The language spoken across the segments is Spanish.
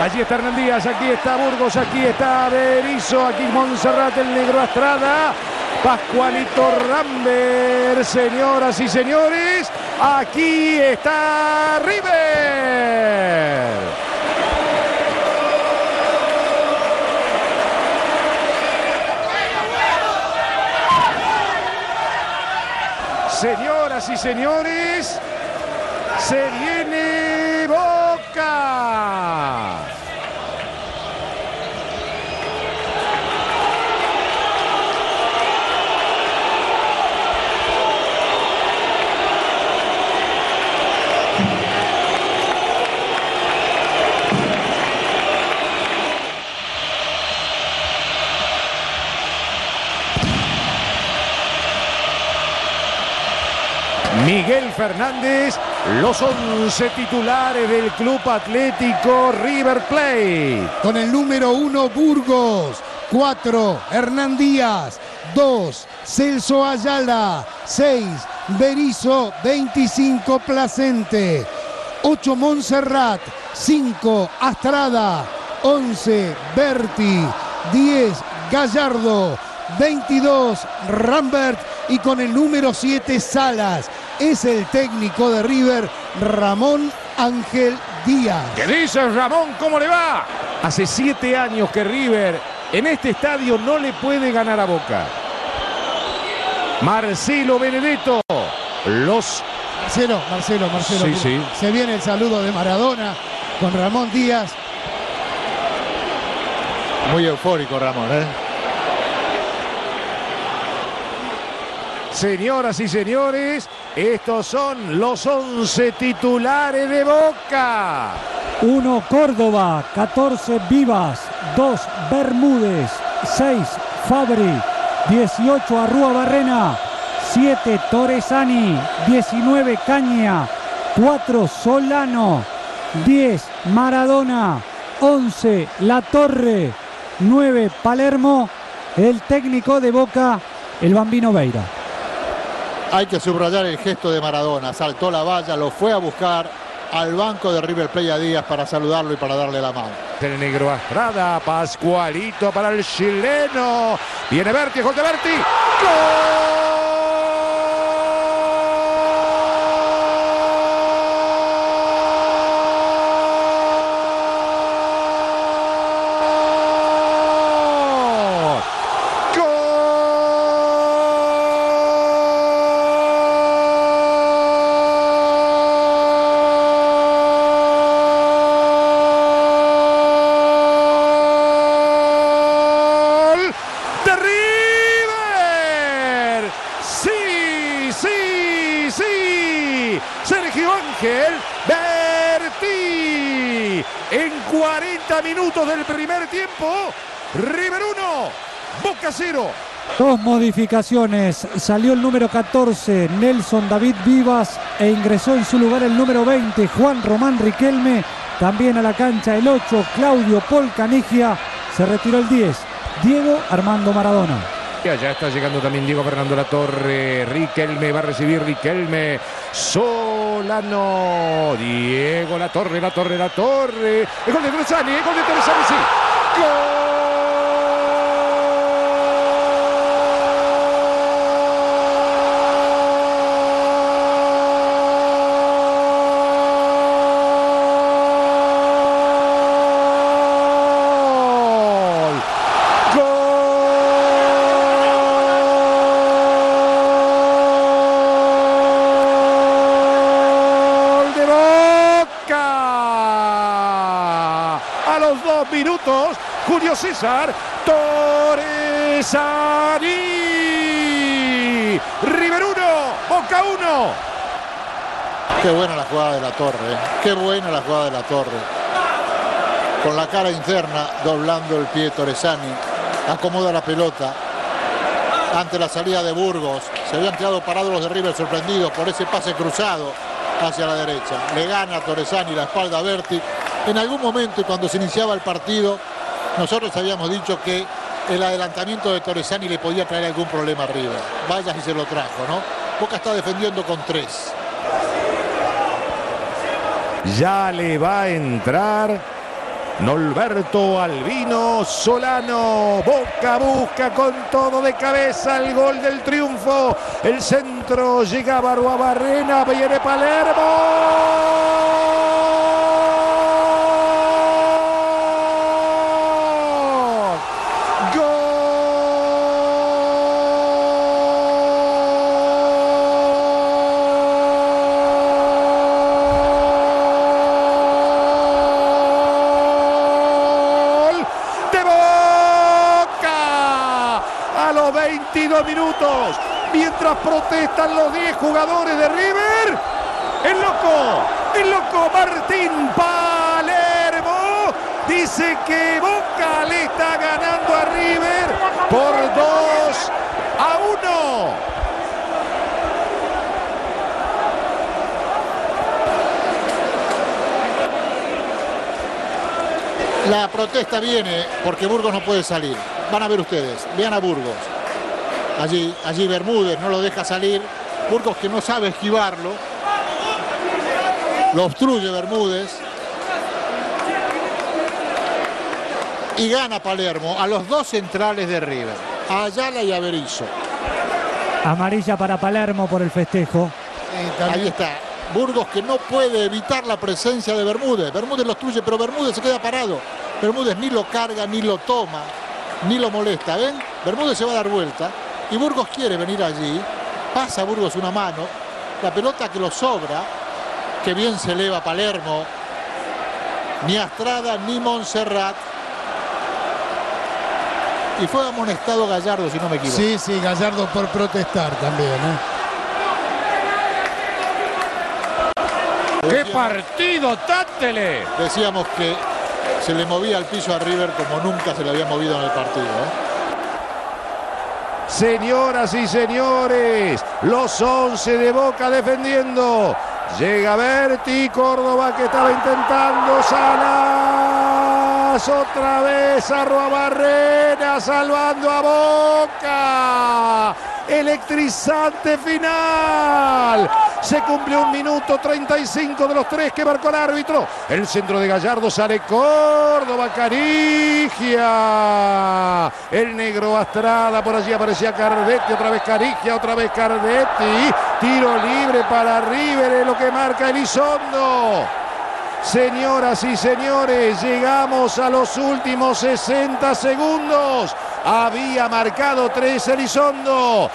Allí está Hernandías, aquí está Burgos, aquí está Berizo, aquí Montserrat, el negro Astrada. Pascualito Rambert, señoras y señores, aquí está River. Señoras y señores, se viene Boca. Fernández, los 11 titulares del Club Atlético River Plate. Con el número 1 Burgos, 4 Hernán Díaz, 2 Celso Ayala, 6 Berizo, 25 Placente, 8 Montserrat, 5 Astrada, 11 Berti, 10 Gallardo, 22 Rambert. Y con el número 7 Salas es el técnico de River, Ramón Ángel Díaz. ¿Qué dice Ramón? ¿Cómo le va? Hace siete años que River en este estadio no le puede ganar a Boca. Marcelo Benedetto, los... Marcelo, Marcelo, Marcelo. Sí, sí. Se viene el saludo de Maradona con Ramón Díaz. Muy eufórico Ramón, ¿eh? Señoras y señores, estos son los 11 titulares de Boca. 1 Córdoba, 14 Vivas, 2 Bermúdez, 6 Fabri, 18 Arrúa Barrena, 7 Torresani, 19 Caña, 4 Solano, 10 Maradona, 11 La Torre, 9 Palermo, el técnico de Boca, el Bambino Veira. Hay que subrayar el gesto de Maradona. Saltó la valla, lo fue a buscar al banco de River Plate a Díaz para saludarlo y para darle la mano. El negro Astrada, Pascualito para el chileno. Viene Berti, gol de Berti. ¡Gol! ¡Gol! ¡De River! ¡Sí, sí, Sergio Ángel Berti. En 40 minutos del primer tiempo, River 1, Boca 0. Dos modificaciones. Salió el número 14, Nelson David Vivas, e ingresó en su lugar el número 20, Juan Román Riquelme. También a la cancha el 8, Claudio Polcanigia. Se retiró el 10, Diego Armando Maradona. Y allá está llegando también Diego Fernando Latorre. Riquelme va a recibir Riquelme. Solano. Diego Latorre, Latorre, Latorre. El gol de Teresani, el gol de sí. ¡Gol! ¡Gol de Boca! Minutos, Julio César Torresani. River 1, Boca 1. Qué buena la jugada de la torre, ¿eh? qué buena la jugada de la torre. Con la cara interna, doblando el pie Torresani, acomoda la pelota. Ante la salida de Burgos, se habían quedado parados los de River sorprendidos por ese pase cruzado hacia la derecha. Le gana Torresani la espalda a Berti. En algún momento, y cuando se iniciaba el partido, nosotros habíamos dicho que el adelantamiento de Torresani le podía traer algún problema a River. Vaya si se lo trajo, ¿no? Boca está defendiendo con tres. Ya le va a entrar Norberto Albino Solano. Boca busca con todo de cabeza el gol del triunfo. El centro llegaba a Barrena, viene Palermo. Gol de Boca a los 22 minutos. Mientras protestan los 10 jugadores de River, el loco, el loco Martín Palermo dice que Boca le está ganando a River por 2 a 1. La protesta viene porque Burgos no puede salir. Van a ver ustedes, vean a Burgos. Allí, allí Bermúdez no lo deja salir. Burgos que no sabe esquivarlo. Lo obstruye Bermúdez. Y gana Palermo a los dos centrales de River. A Ayala y a Berizzo. Amarilla para Palermo por el festejo. Ahí está. Burgos que no puede evitar la presencia de Bermúdez. Bermúdez lo obstruye, pero Bermúdez se queda parado. Bermúdez ni lo carga, ni lo toma, ni lo molesta. ¿Ven? Bermúdez se va a dar vuelta. Y Burgos quiere venir allí. Pasa Burgos una mano. La pelota que lo sobra. Que bien se eleva Palermo. Ni Astrada ni Montserrat. Y fue amonestado Gallardo, si no me equivoco. Sí, sí, Gallardo por protestar también. ¿eh? ¡Qué partido, Tátele! Decíamos que se le movía al piso a River como nunca se le había movido en el partido. ¿eh? Señoras y señores, los 11 de Boca defendiendo. Llega Berti, Córdoba que estaba intentando Otra vez a Barrena salvando a Boca. Electrizante final. Se cumplió un minuto 35 de los tres que marcó el árbitro. El centro de Gallardo sale Córdoba, Carigia. El negro Astrada, por allí aparecía Cardetti, otra vez Carigia, otra vez Cardetti. Tiro libre para River, es lo que marca Elizondo. Señoras y señores, llegamos a los últimos 60 segundos. Había marcado tres Elizondo.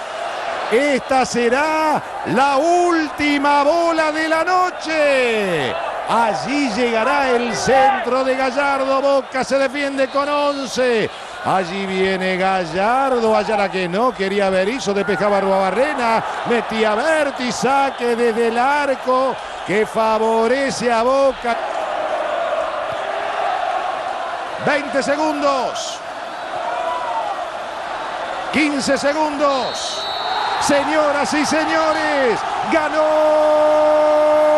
Esta será la última bola de la noche. Allí llegará el centro de Gallardo. Boca se defiende con 11. Allí viene Gallardo. Ayala que no quería Berizzo. Despejaba Barrena. Metía Berti. Saque desde el arco que favorece a Boca. 20 segundos. 15 segundos. Señoras y señores, ganó